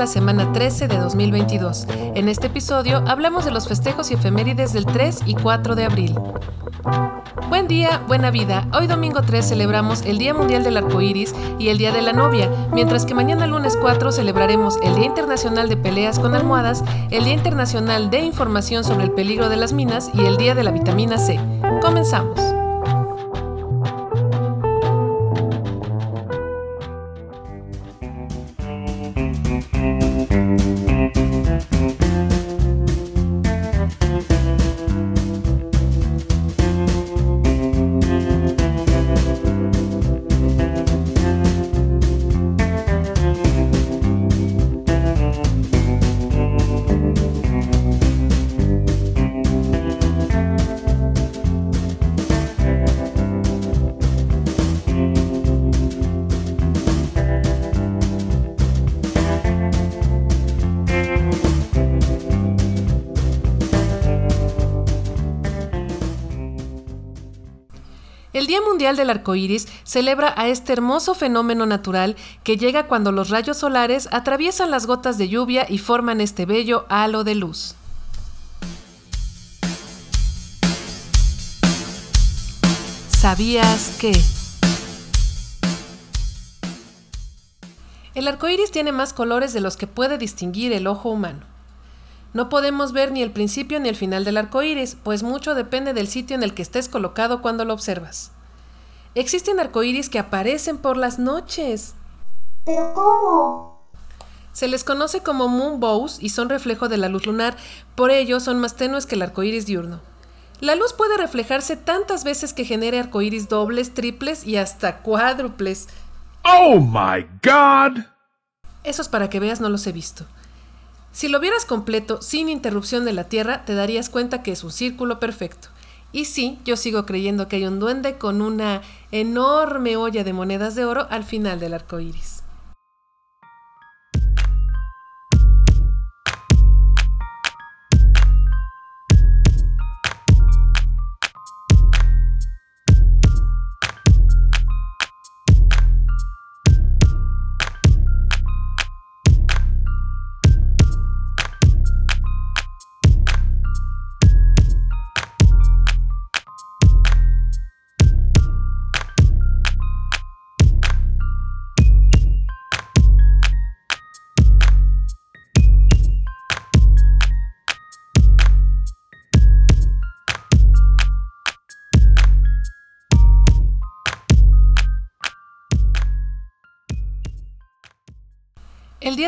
La semana 13 de 2022. En este episodio hablamos de los festejos y efemérides del 3 y 4 de abril. Buen día, buena vida. Hoy domingo 3 celebramos el Día Mundial del Arco Iris y el Día de la Novia, mientras que mañana lunes 4 celebraremos el Día Internacional de Peleas con Almohadas, el Día Internacional de Información sobre el Peligro de las Minas y el Día de la Vitamina C. Comenzamos. Mundial del Arco Iris celebra a este hermoso fenómeno natural que llega cuando los rayos solares atraviesan las gotas de lluvia y forman este bello halo de luz. ¿Sabías que? El arco iris tiene más colores de los que puede distinguir el ojo humano. No podemos ver ni el principio ni el final del arco iris, pues mucho depende del sitio en el que estés colocado cuando lo observas. Existen arcoíris que aparecen por las noches. ¿Pero cómo? Se les conoce como moonbows y son reflejo de la luz lunar, por ello son más tenues que el arcoíris diurno. La luz puede reflejarse tantas veces que genere arcoíris dobles, triples y hasta cuádruples. ¡Oh my God! Esos para que veas no los he visto. Si lo vieras completo, sin interrupción de la Tierra, te darías cuenta que es un círculo perfecto. Y sí, yo sigo creyendo que hay un duende con una enorme olla de monedas de oro al final del arco iris.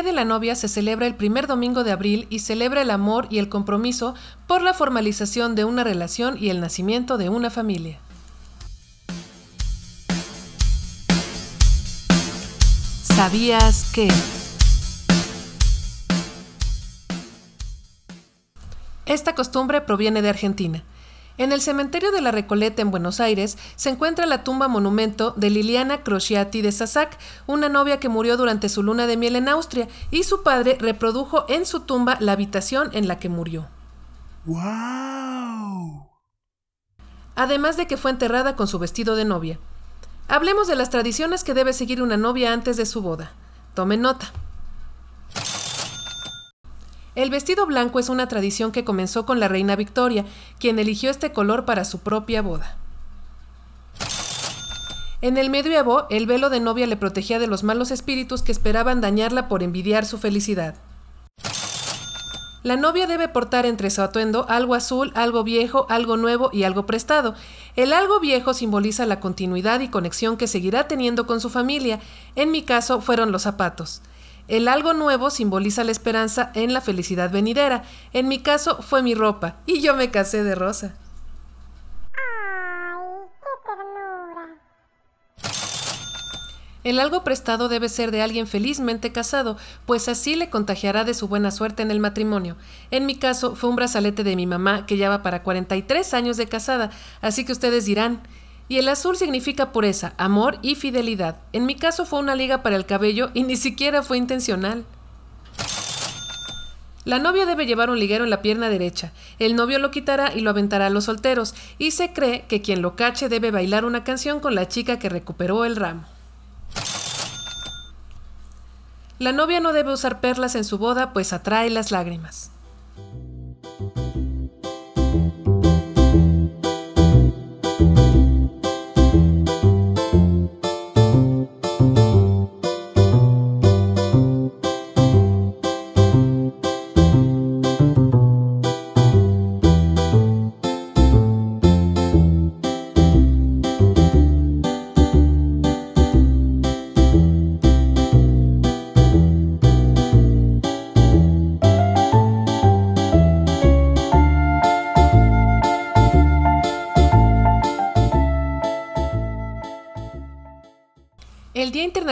De la Novia se celebra el primer domingo de abril y celebra el amor y el compromiso por la formalización de una relación y el nacimiento de una familia. ¿Sabías que? Esta costumbre proviene de Argentina. En el cementerio de la Recoleta en Buenos Aires se encuentra la tumba monumento de Liliana Crociati de Sasac, una novia que murió durante su luna de miel en Austria, y su padre reprodujo en su tumba la habitación en la que murió. ¡Wow! Además de que fue enterrada con su vestido de novia. Hablemos de las tradiciones que debe seguir una novia antes de su boda. Tomen nota. El vestido blanco es una tradición que comenzó con la reina Victoria, quien eligió este color para su propia boda. En el medievo, el velo de novia le protegía de los malos espíritus que esperaban dañarla por envidiar su felicidad. La novia debe portar entre su atuendo algo azul, algo viejo, algo nuevo y algo prestado. El algo viejo simboliza la continuidad y conexión que seguirá teniendo con su familia. En mi caso fueron los zapatos. El algo nuevo simboliza la esperanza en la felicidad venidera. En mi caso fue mi ropa y yo me casé de rosa. El algo prestado debe ser de alguien felizmente casado, pues así le contagiará de su buena suerte en el matrimonio. En mi caso fue un brazalete de mi mamá que ya va para 43 años de casada, así que ustedes dirán, y el azul significa pureza, amor y fidelidad. En mi caso fue una liga para el cabello y ni siquiera fue intencional. La novia debe llevar un liguero en la pierna derecha. El novio lo quitará y lo aventará a los solteros, y se cree que quien lo cache debe bailar una canción con la chica que recuperó el ramo. La novia no debe usar perlas en su boda, pues atrae las lágrimas.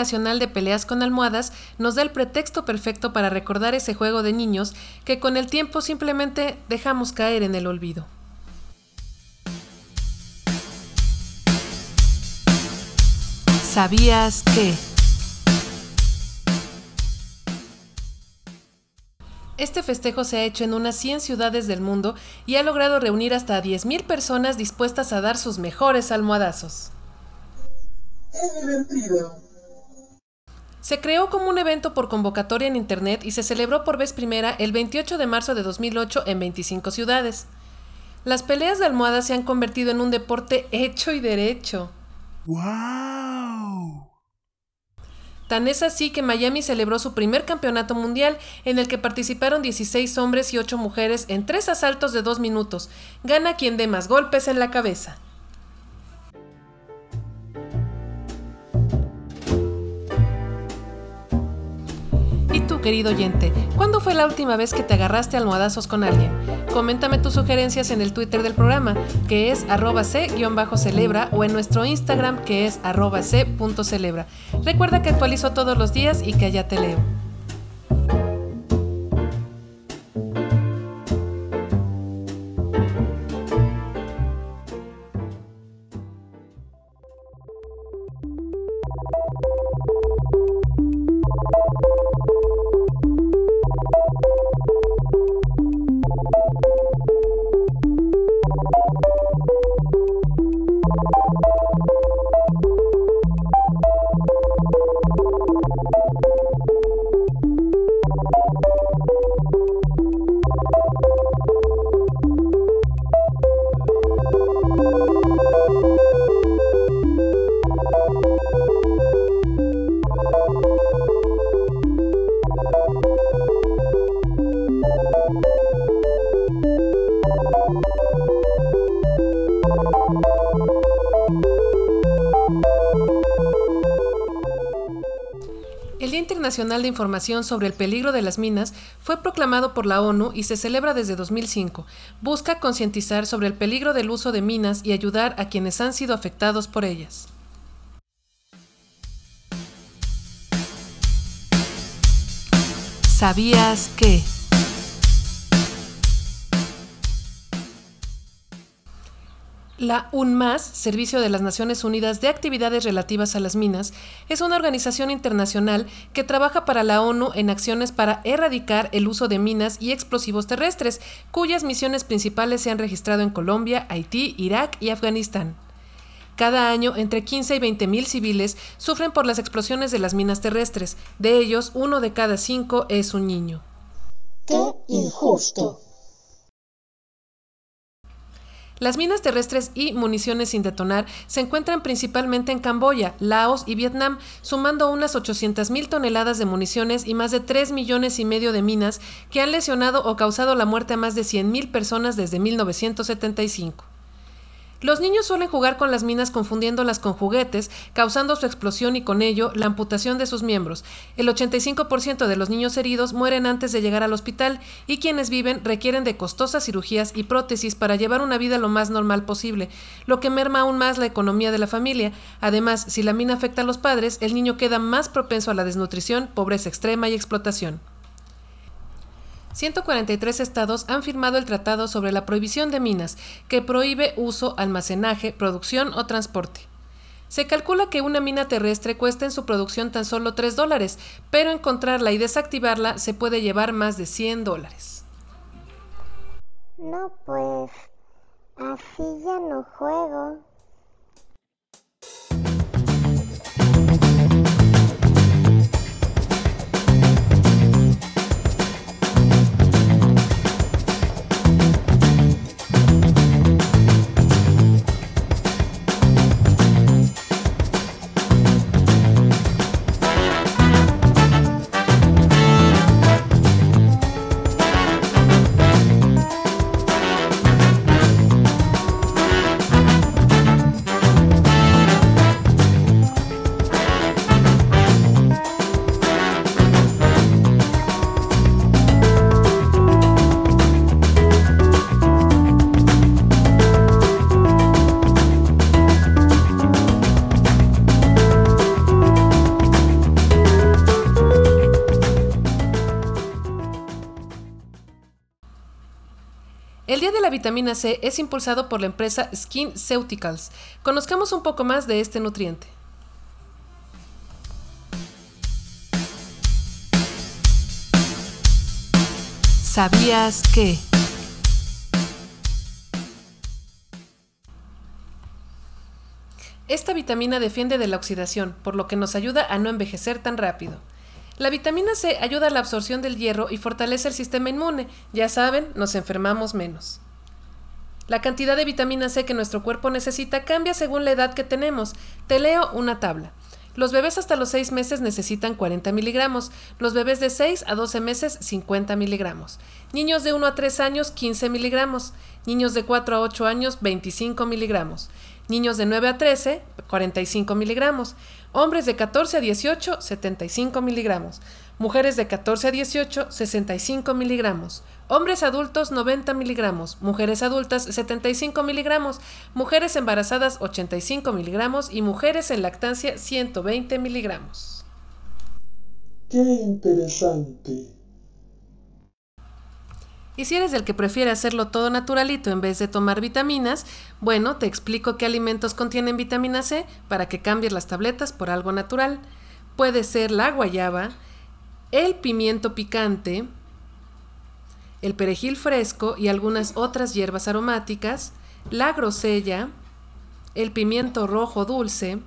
Internacional de Peleas con Almohadas nos da el pretexto perfecto para recordar ese juego de niños que con el tiempo simplemente dejamos caer en el olvido. ¿Sabías que? Este festejo se ha hecho en unas 100 ciudades del mundo y ha logrado reunir hasta 10.000 personas dispuestas a dar sus mejores almohadazos. Se creó como un evento por convocatoria en Internet y se celebró por vez primera el 28 de marzo de 2008 en 25 ciudades. Las peleas de almohadas se han convertido en un deporte hecho y derecho. Wow. Tan es así que Miami celebró su primer campeonato mundial en el que participaron 16 hombres y 8 mujeres en tres asaltos de dos minutos. Gana quien dé más golpes en la cabeza. ¿Y tú, querido oyente, cuándo fue la última vez que te agarraste almohadazos con alguien? Coméntame tus sugerencias en el Twitter del programa, que es arroba c-celebra, o en nuestro Instagram, que es arroba c.celebra. Recuerda que actualizo todos los días y que allá te leo. Internacional de Información sobre el Peligro de las Minas fue proclamado por la ONU y se celebra desde 2005. Busca concientizar sobre el peligro del uso de minas y ayudar a quienes han sido afectados por ellas. ¿Sabías que? La UNMAS, Servicio de las Naciones Unidas de Actividades Relativas a las Minas, es una organización internacional que trabaja para la ONU en acciones para erradicar el uso de minas y explosivos terrestres, cuyas misiones principales se han registrado en Colombia, Haití, Irak y Afganistán. Cada año, entre 15 y 20 mil civiles sufren por las explosiones de las minas terrestres. De ellos, uno de cada cinco es un niño. ¡Qué injusto! Las minas terrestres y municiones sin detonar se encuentran principalmente en Camboya, Laos y Vietnam, sumando unas 800.000 toneladas de municiones y más de 3 millones y medio de minas que han lesionado o causado la muerte a más de 100.000 personas desde 1975. Los niños suelen jugar con las minas confundiéndolas con juguetes, causando su explosión y con ello la amputación de sus miembros. El 85% de los niños heridos mueren antes de llegar al hospital y quienes viven requieren de costosas cirugías y prótesis para llevar una vida lo más normal posible, lo que merma aún más la economía de la familia. Además, si la mina afecta a los padres, el niño queda más propenso a la desnutrición, pobreza extrema y explotación. 143 estados han firmado el Tratado sobre la Prohibición de Minas, que prohíbe uso, almacenaje, producción o transporte. Se calcula que una mina terrestre cuesta en su producción tan solo 3 dólares, pero encontrarla y desactivarla se puede llevar más de 100 dólares. No, pues así ya no juego. El Día de la Vitamina C es impulsado por la empresa Skin Ceuticals. Conozcamos un poco más de este nutriente. ¿Sabías que? Esta vitamina defiende de la oxidación, por lo que nos ayuda a no envejecer tan rápido. La vitamina C ayuda a la absorción del hierro y fortalece el sistema inmune. Ya saben, nos enfermamos menos. La cantidad de vitamina C que nuestro cuerpo necesita cambia según la edad que tenemos. Te leo una tabla. Los bebés hasta los 6 meses necesitan 40 miligramos, los bebés de 6 a 12 meses 50 miligramos, niños de 1 a 3 años 15 miligramos, niños de 4 a 8 años 25 miligramos, niños de 9 a 13 45 miligramos, hombres de 14 a 18 75 miligramos, mujeres de 14 a 18 65 miligramos, hombres adultos 90 miligramos, mujeres adultas 75 miligramos, mujeres embarazadas 85 miligramos. Y mujeres en lactancia 120 miligramos. Qué interesante. Y si eres del que prefiere hacerlo todo naturalito en vez de tomar vitaminas, bueno, te explico qué alimentos contienen vitamina C para que cambies las tabletas por algo natural. Puede ser la guayaba, el pimiento picante, el perejil fresco y algunas otras hierbas aromáticas, la grosella, el pimiento rojo dulce,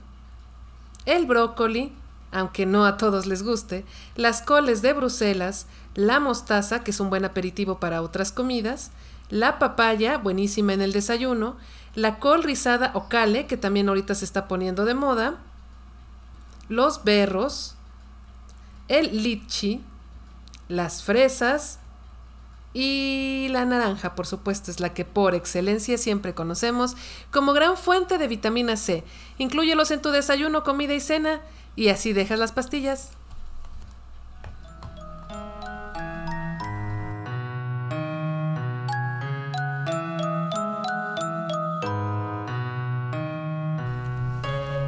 el brócoli, aunque no a todos les guste, las coles de Bruselas, la mostaza, que es un buen aperitivo para otras comidas, la papaya, buenísima en el desayuno, la col rizada o cale, que también ahorita se está poniendo de moda, los berros, el litchi, las fresas y la naranja, por supuesto, es la que por excelencia siempre conocemos como gran fuente de vitamina C. Inclúyelos en tu desayuno, comida y cena y así dejas las pastillas.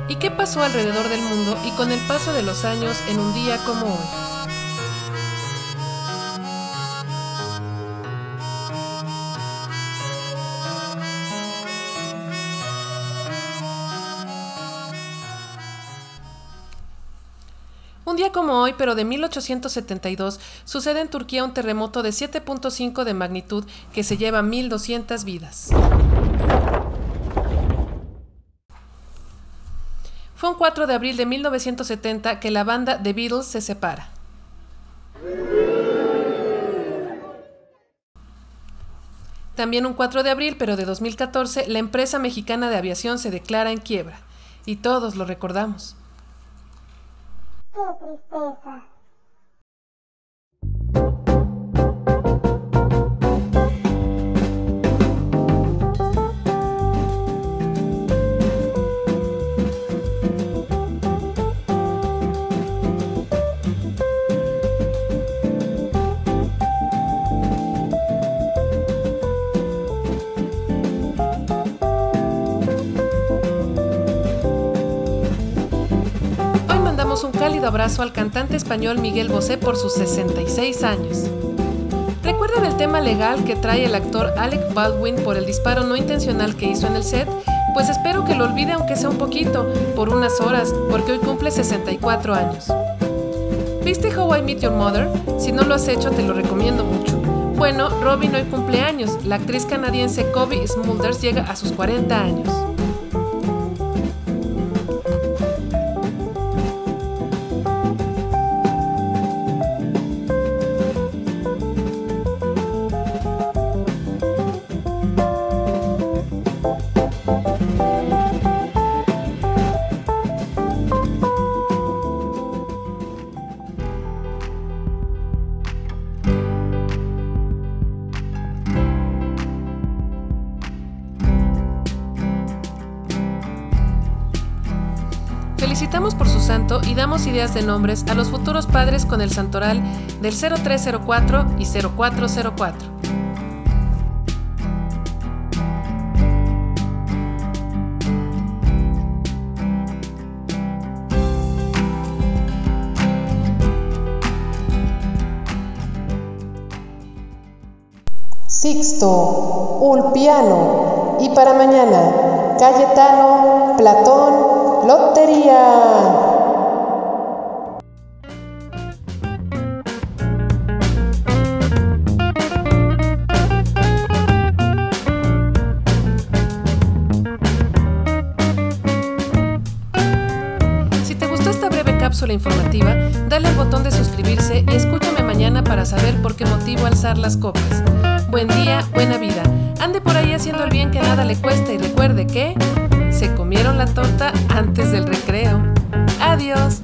¿Y qué pasó alrededor del mundo y con el paso de los años en un día como hoy? Como hoy, pero de 1872, sucede en Turquía un terremoto de 7.5 de magnitud que se lleva 1.200 vidas. Fue un 4 de abril de 1970 que la banda The Beatles se separa. También un 4 de abril, pero de 2014, la empresa mexicana de aviación se declara en quiebra. Y todos lo recordamos. ¡Qué tristeza! Abrazo al cantante español Miguel Bosé por sus 66 años. ¿Recuerdan el tema legal que trae el actor Alec Baldwin por el disparo no intencional que hizo en el set? Pues espero que lo olvide aunque sea un poquito, por unas horas, porque hoy cumple 64 años. ¿Viste How I Meet Your Mother? Si no lo has hecho, te lo recomiendo mucho. Bueno, Robin hoy cumple años. La actriz canadiense Kobe Smulders llega a sus 40 años. Por su santo y damos ideas de nombres a los futuros padres con el santoral del 0304 y 0404. Sixto, Ulpiano y para mañana, Cayetano, Platón, Lotería. Si te gustó esta breve cápsula informativa, dale al botón de suscribirse y escúchame mañana para saber por qué motivo alzar las copas. Buen día, buena vida. Ande por ahí haciendo el bien que nada le cuesta y recuerde que se comieron la torta antes del recreo. Adiós.